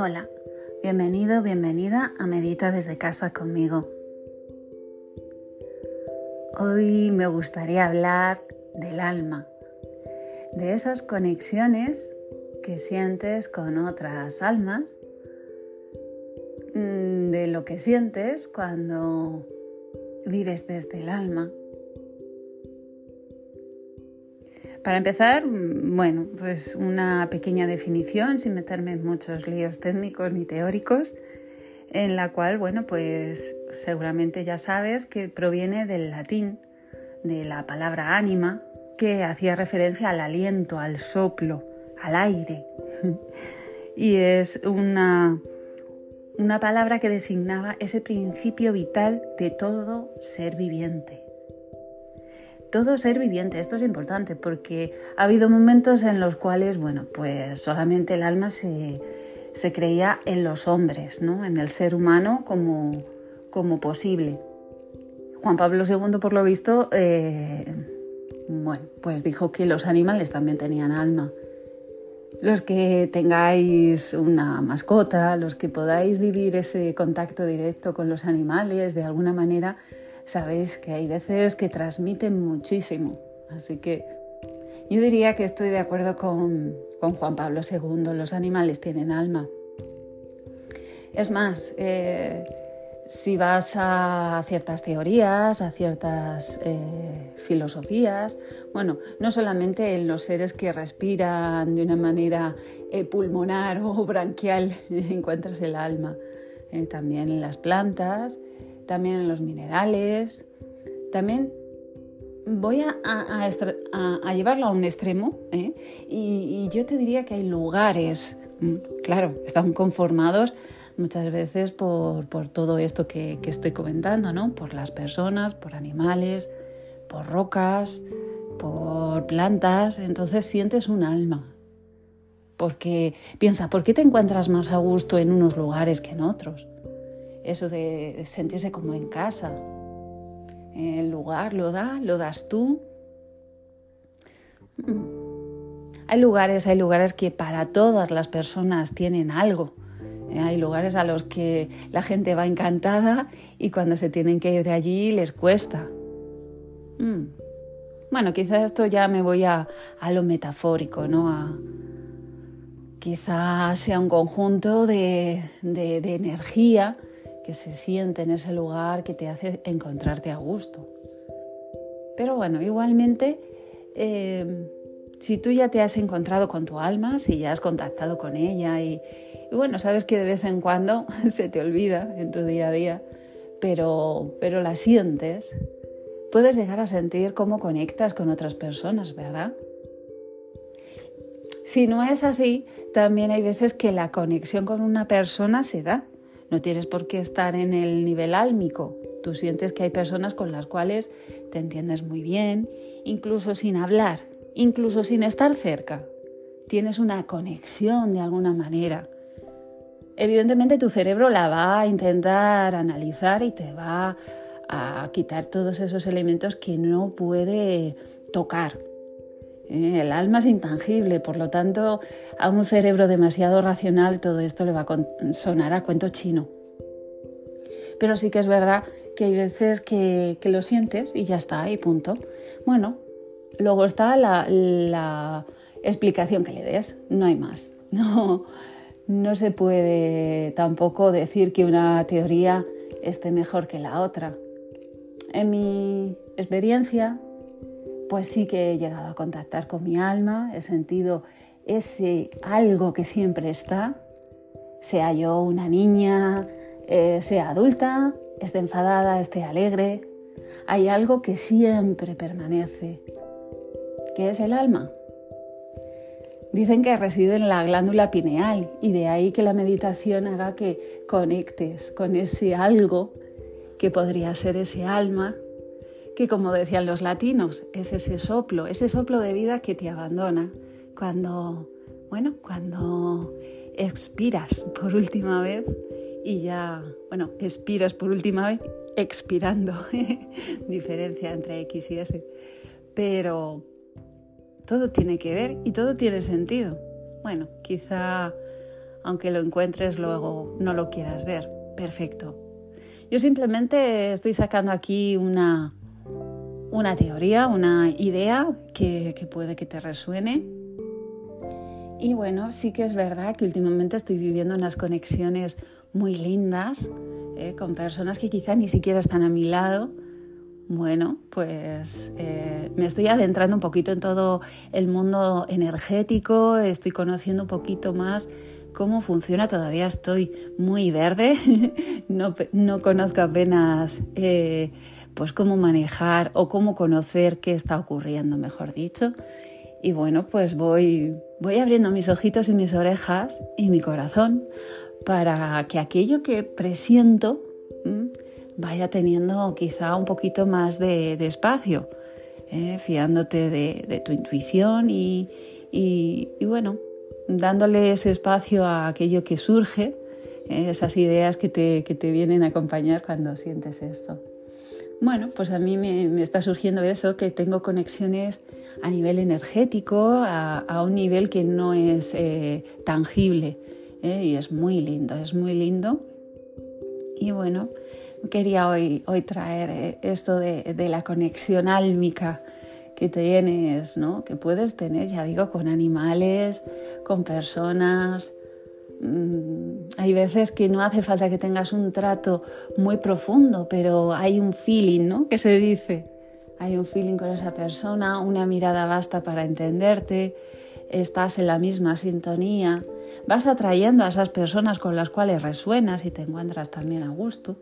Hola, bienvenido, bienvenida a Medita desde casa conmigo. Hoy me gustaría hablar del alma, de esas conexiones que sientes con otras almas, mm, de lo que sientes cuando vives desde el alma Para empezar, mm, bueno, pues una pequeña definición sin meterme en muchos líos técnicos ni teóricos, en la cual, bueno, pues seguramente ya sabes que proviene del latín, de la palabra ánima, que hacía referencia al aliento, al soplo, al aire. y es una, una palabra que designaba ese principio vital de todo ser viviente todo ser viviente. Esto es importante porque ha habido momentos en los cuales, bueno, pues solamente el alma se, creía en los hombres, ¿no? en el ser humano como, como posible. Juan Pablo II, por lo visto, eh, bueno, pues dijo que los animales también tenían alma. Los que tengáis una mascota, los que podáis vivir ese contacto directo con los animales de alguna manera, sabéis que hay veces que transmiten muchísimo. Así que yo diría que estoy de acuerdo con, Juan Pablo II, los animales tienen alma. Es más, eh, si vas a ciertas teorías, a ciertas eh, filosofías, bueno, no solamente en los seres que respiran de una manera eh, pulmonar o branquial encuentras el alma, también en las plantas también en los minerales. También voy a, a, llevarlo a un extremo ¿eh? y, yo te diría que hay lugares, mm, claro, están conformados muchas veces por, todo esto que, que, estoy comentando, ¿no? Por las personas, por animales, por rocas, por plantas, entonces sientes un alma. Porque piensa, ¿por qué te encuentras más a gusto en unos lugares que en otros? Eso de sentirse como en casa. El lugar lo da, lo das tú. Mm. Hay lugares, hay lugares que para todas las personas tienen algo. Eh, hay lugares a los que la gente va encantada y cuando se tienen que ir de allí les cuesta. Mm. Bueno, quizás esto ya me voy a, lo metafórico, ¿no? A, sea un conjunto de, de energía que se siente en ese lugar que te hace encontrarte a gusto. Pero bueno, igualmente, eh, si tú ya te has encontrado con tu alma, si ya has contactado con ella y, bueno, sabes que de vez en cuando se te olvida en tu día a día, pero, pero la sientes, puedes llegar a sentir cómo conectas con otras personas, ¿verdad? Si no es así, también hay veces que la conexión con una persona se da no tienes por qué estar en el nivel álmico. Tú sientes que hay personas con las cuales te entiendes muy bien, incluso sin hablar, incluso sin estar cerca. Tienes una conexión de alguna manera. Evidentemente tu cerebro la va a intentar analizar y te va a quitar todos esos elementos que no puede tocar, eh, el alma es intangible, por lo tanto, a un cerebro demasiado racional todo esto le va a sonar a cuento chino. Pero sí que es verdad que hay veces que, lo sientes y ya está, y punto. Bueno, luego está la, explicación que le des, no hay más. No, no se puede tampoco decir que una teoría esté mejor que la otra. En mi experiencia, pues sí que he llegado a contactar con mi alma, he sentido ese algo que siempre está, sea yo una niña, eh, sea adulta, esté enfadada, esté alegre, hay algo que siempre permanece, que es el alma. Dicen que reside en la glándula pineal y de ahí que la meditación haga que conectes con ese algo que podría ser ese alma que como decían los latinos, es ese soplo, ese soplo de vida que te abandona cuando, bueno, cuando expiras por última vez y ya, bueno, expiras por última vez expirando, diferencia entre X y S, pero todo tiene que ver y todo tiene sentido. Bueno, quizá aunque lo encuentres luego no lo quieras ver. Perfecto. Yo simplemente estoy sacando aquí una, una teoría, una idea que, que puede que te resuene. Y bueno, sí que es verdad que últimamente estoy viviendo unas conexiones muy lindas eh, con personas que quizá ni siquiera están a mi lado. Bueno, pues eh, me estoy adentrando un poquito en todo el mundo energético, estoy conociendo un poquito más cómo funciona. Todavía estoy muy verde, no, no, conozco apenas eh, pues cómo manejar o cómo conocer qué está ocurriendo, mejor dicho. Y bueno, pues voy, voy abriendo mis ojitos y mis orejas y mi corazón para que aquello que presiento vaya teniendo quizá un poquito más de, espacio, ¿eh? fiándote de, tu intuición y, bueno, dándole ese espacio a aquello que surge, ¿eh? esas ideas que te, que te vienen a acompañar cuando sientes esto. Bueno, pues a mí me, está surgiendo eso, que tengo conexiones a nivel energético, a, un nivel que no es eh, tangible. ¿eh? Y es muy lindo, es muy lindo. Y bueno, quería hoy, hoy traer eh, esto de, de la conexión álmica que tienes, ¿no? que puedes tener, ya digo, con animales, con personas, hay veces que no hace falta que tengas un trato muy profundo, pero hay un feeling, ¿no? Que se dice. Hay un feeling con esa persona, una mirada basta para entenderte, estás en la misma sintonía, vas atrayendo a esas personas con las cuales resuenas y te encuentras también a gusto.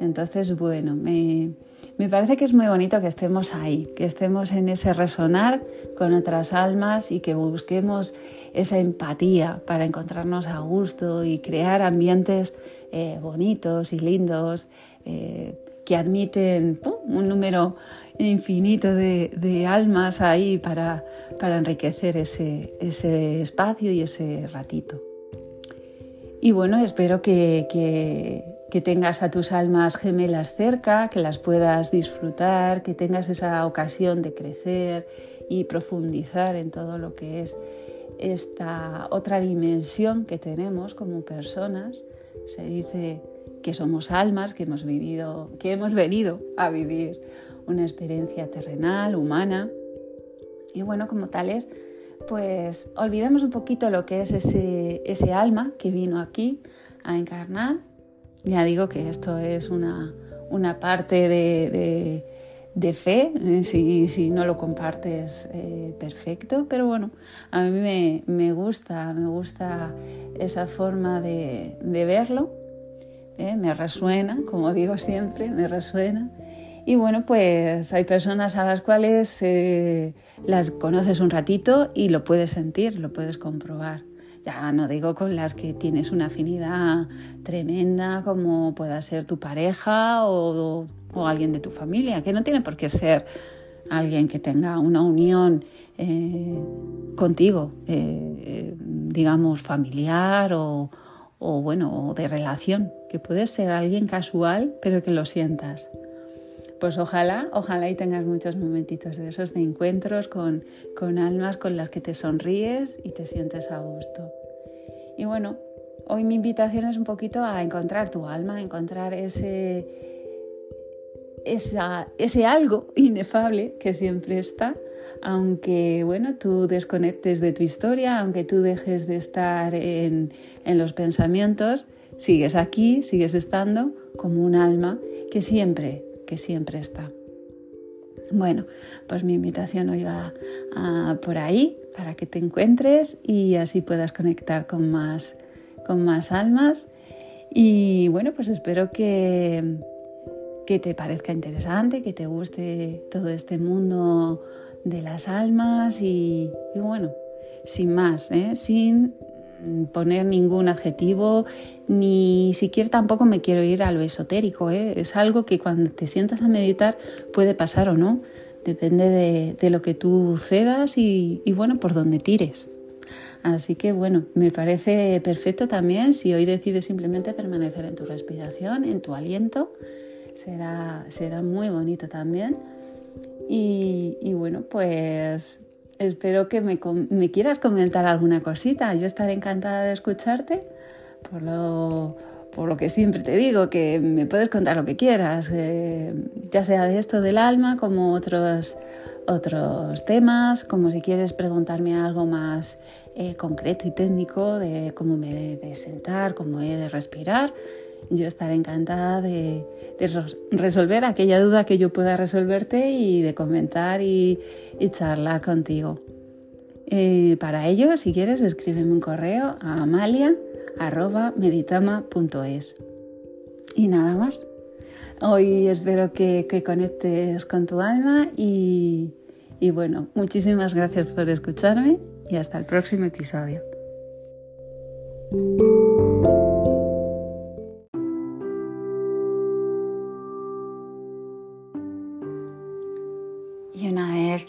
Entonces, bueno, me, me parece que es muy bonito que estemos ahí, que estemos en ese resonar con otras almas y que busquemos esa empatía para encontrarnos a gusto y crear ambientes eh, bonitos y lindos eh, que admiten un número infinito de, almas ahí para, para enriquecer ese, ese espacio y ese ratito. Y bueno, espero que, que tengas a tus almas gemelas cerca, que las puedas disfrutar, que tengas esa ocasión de crecer y profundizar en todo lo que es esta otra dimensión que tenemos como personas. Se dice que somos almas, que hemos vivido, que hemos venido a vivir una experiencia terrenal, humana. Y bueno, como tales, pues olvidemos un poquito lo que es ese, ese alma que vino aquí a encarnar ya digo que esto es una, parte de, fe, eh, si, no lo compartes, eh, perfecto, pero bueno, a mí me, gusta, me gusta esa forma de, verlo, eh, me resuena, como digo siempre, me resuena. Y bueno, pues hay personas a las cuales las conoces un ratito y lo puedes sentir, lo puedes comprobar. Ya no digo con las que tienes una afinidad tremenda como pueda ser tu pareja o, alguien de tu familia, que no tiene por qué ser alguien que tenga una unión eh, contigo, eh, eh, digamos, familiar o, o, bueno, de relación, que puede ser alguien casual, pero que lo sientas. Pues ojalá, ojalá y tengas muchos momentitos de esos de encuentros con, con almas con las que te sonríes y te sientes a gusto. Y bueno, hoy mi invitación es un poquito a encontrar tu alma, a encontrar ese, ese algo inefable que siempre está, aunque bueno, tú desconectes de tu historia, aunque tú dejes de estar en, en los pensamientos, sigues aquí, sigues estando como un alma que siempre, que siempre está. Bueno, pues mi invitación hoy va por ahí para que te encuentres y así puedas conectar con más, con más almas. Y bueno, pues espero que, que te parezca interesante, que te guste todo este mundo de las almas y, bueno, sin más, ¿eh? sin poner ningún adjetivo, ni siquiera tampoco me quiero ir a lo esotérico. ¿eh? Es algo que cuando te sientas a meditar puede pasar o no. Depende de, lo que tú cedas y, bueno, por donde tires. Así que bueno, me parece perfecto también si hoy decides simplemente permanecer en tu respiración, en tu aliento. Será, será muy bonito también. Y bueno, pues espero que me, me, quieras comentar alguna cosita. Yo estaré encantada de escucharte por lo, por lo que siempre te digo, que me puedes contar lo que quieras, eh, ya sea de esto del alma como otros, otros temas, como si quieres preguntarme algo más eh, concreto y técnico de cómo me he de sentar, cómo he de respirar. Yo estaré encantada de, resolver aquella duda que yo pueda resolverte y de comentar y, charlar contigo. Eh, para ello, si quieres, escríbeme un correo a amalia.meditama.es. Y nada más. Hoy espero que, conectes con tu alma y, y bueno, muchísimas gracias por escucharme y hasta el próximo episodio.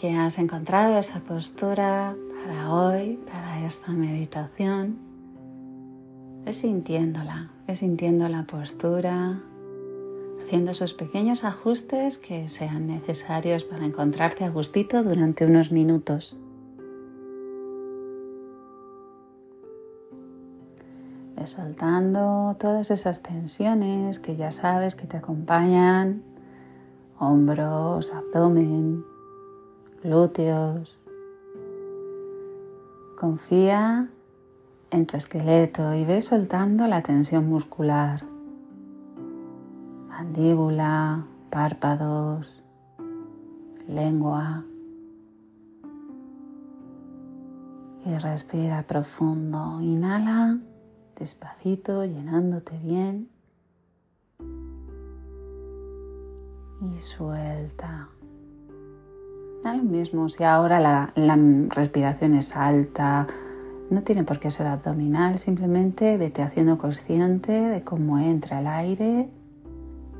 Que has encontrado esa postura para hoy, para esta meditación, es sintiéndola, es sintiendo la postura, haciendo esos pequeños ajustes que sean necesarios para encontrarte a gustito durante unos minutos. soltando todas esas tensiones que ya sabes que te acompañan, hombros, abdomen, glúteos. Confía en tu esqueleto y ve soltando la tensión muscular, mandíbula, párpados, lengua. Y respira profundo. Inhala despacito, llenándote bien. Y suelta. Da lo mismo si ahora la, respiración es alta, no tiene por qué ser abdominal, simplemente vete haciendo consciente de cómo entra el aire,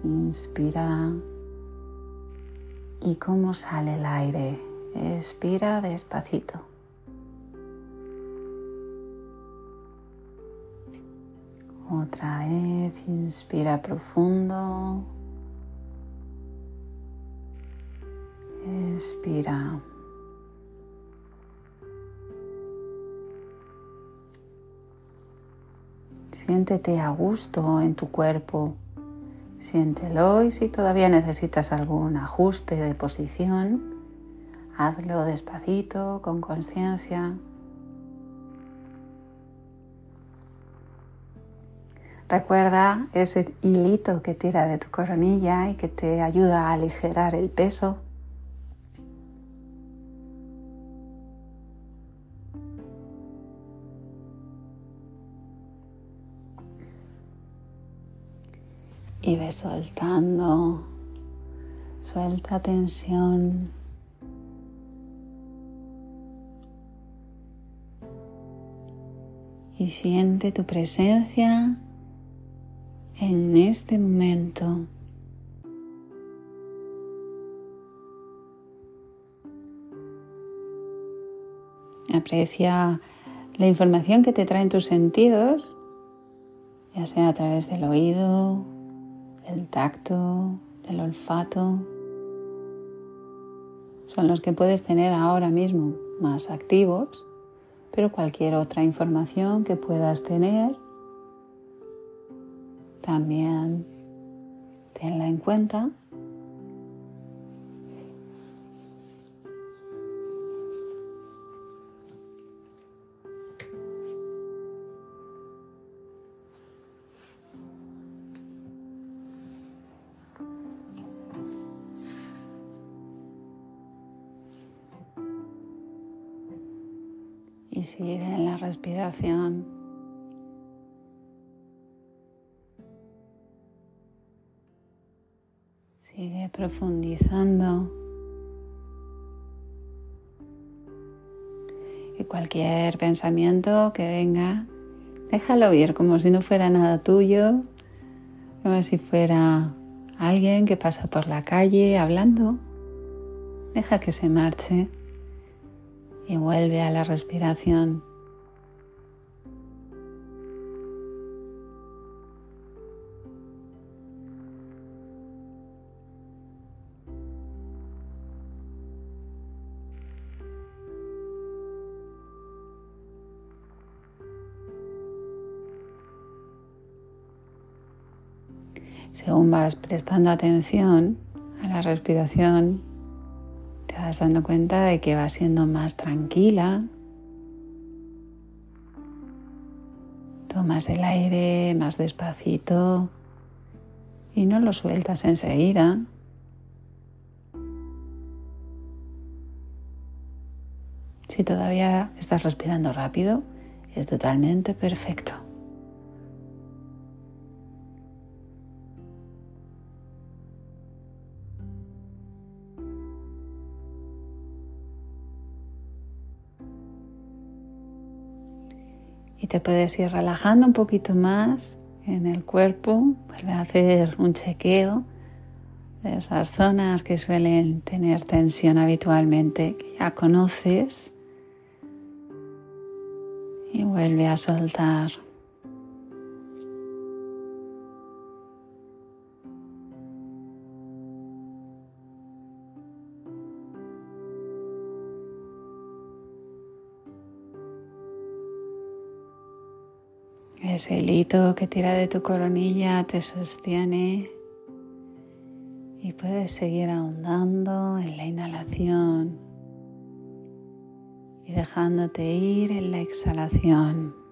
inspira y cómo sale el aire, expira despacito. Otra vez, inspira profundo. Expira. Siéntete a gusto en tu cuerpo. Siéntelo y si todavía necesitas algún ajuste de posición, hazlo despacito, con conciencia. Recuerda ese hilito que tira de tu coronilla y que te ayuda a aligerar el peso. Y ve soltando, suelta tensión. Y siente tu presencia en este momento. Aprecia la información que te traen tus sentidos, ya sea a través del oído, del tacto, del olfato. Son los que puedes tener ahora mismo más activos, pero cualquier otra información que puedas tener también tenla en cuenta. Y sigue en la respiración. Sigue profundizando. Y cualquier pensamiento que venga, déjalo ir como si no fuera nada tuyo, como si fuera alguien que pasa por la calle hablando. Deja que se marche y vuelve a la respiración. Según vas prestando atención a la respiración, vas dando cuenta de que vas siendo más tranquila. Tomas el aire más despacito y no lo sueltas enseguida. Si todavía estás respirando rápido, es totalmente perfecto. Y te puedes ir relajando un poquito más en el cuerpo. Vuelve a hacer un chequeo de esas zonas que suelen tener tensión habitualmente, que ya conoces. Y vuelve a soltar. Ese hilito que tira de tu coronilla te sostiene y puedes seguir ahondando en la inhalación y dejándote ir en la exhalación.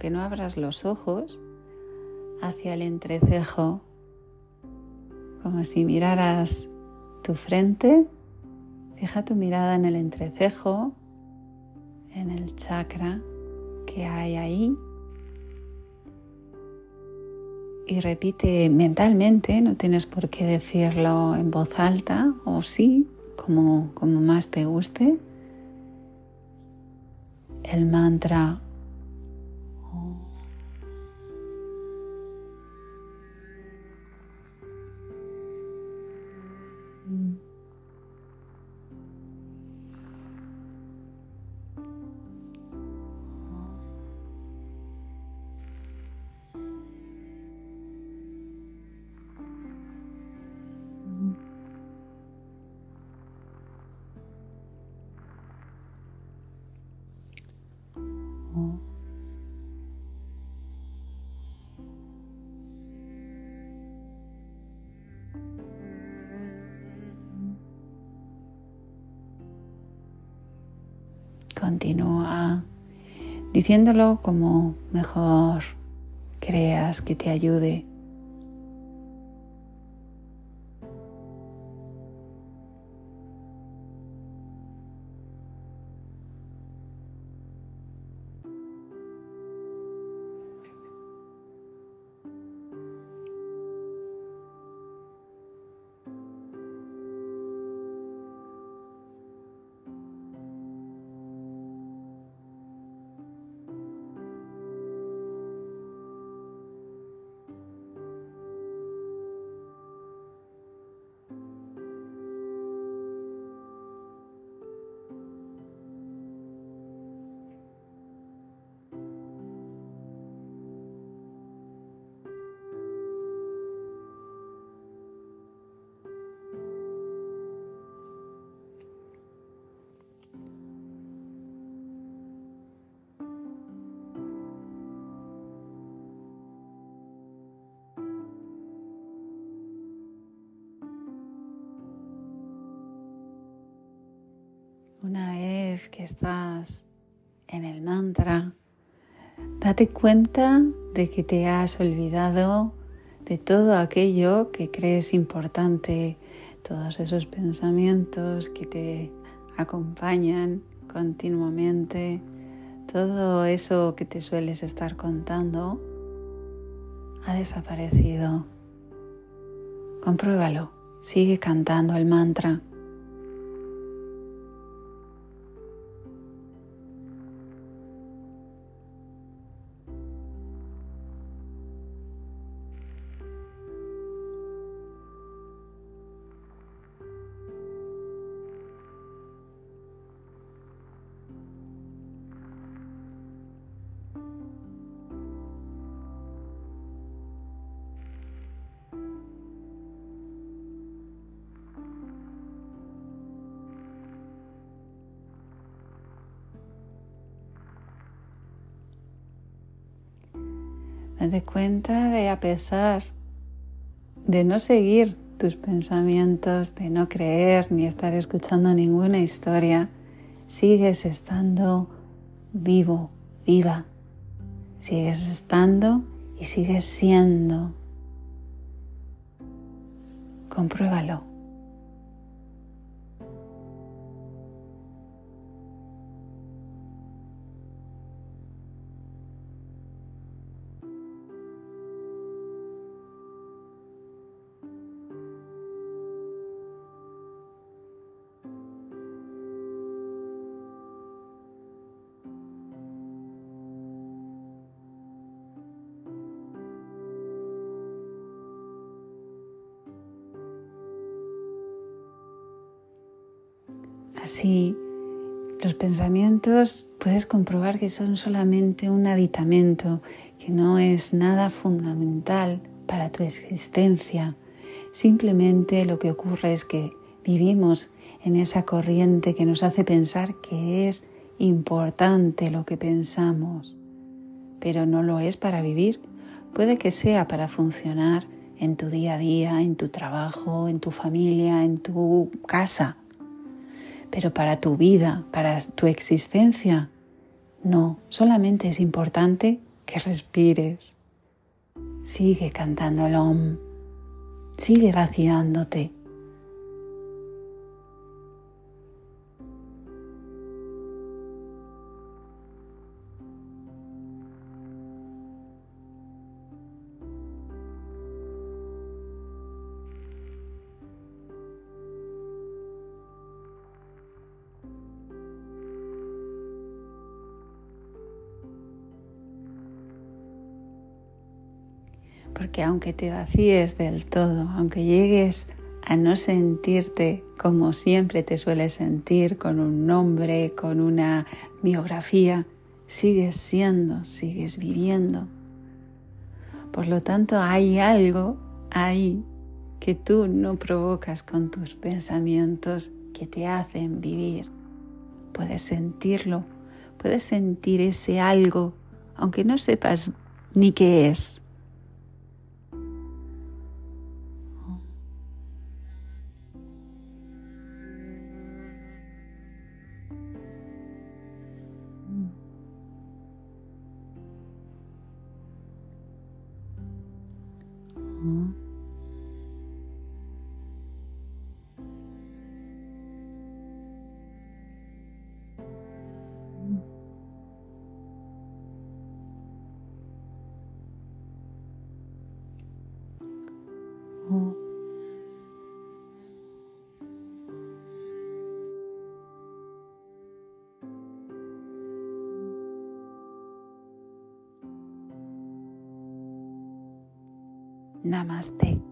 Aunque no abras los ojos, hacia el entrecejo, como si miraras tu frente. Fija tu mirada en el entrecejo, en el chakra que hay ahí. Y repite mentalmente, no tienes por qué decirlo en voz alta, o sí, como, como más te guste el mantra Continúa diciéndolo como mejor creas que te ayude. Estás en el mantra, date cuenta de que te has olvidado de todo aquello que crees importante, todos esos pensamientos que te acompañan continuamente, todo eso que te sueles estar contando ha desaparecido. Compruébalo, sigue cantando el mantra. Date cuenta de a pesar de no seguir tus pensamientos, de no creer ni estar escuchando ninguna historia, sigues estando vivo, viva. Sigues estando y sigues siendo. Compruébalo. Así, los pensamientos puedes comprobar que son solamente un aditamento, que no es nada fundamental para tu existencia. Simplemente lo que ocurre es que vivimos en esa corriente que nos hace pensar que es importante lo que pensamos, pero no lo es para vivir. Puede que sea para funcionar en tu día a día, en tu trabajo, en tu familia, en tu casa, pero para tu vida, para tu existencia, no, solamente es importante que respires. Sigue cantando el OM, sigue vaciándote. Porque aunque te vacíes del todo, aunque llegues a no sentirte como siempre te sueles sentir, con un nombre, con una biografía, sigues siendo, sigues viviendo. Por lo tanto, hay algo ahí que tú no provocas con tus pensamientos que te hacen vivir. Puedes sentirlo, puedes sentir ese algo, aunque no sepas ni qué es, Namaste.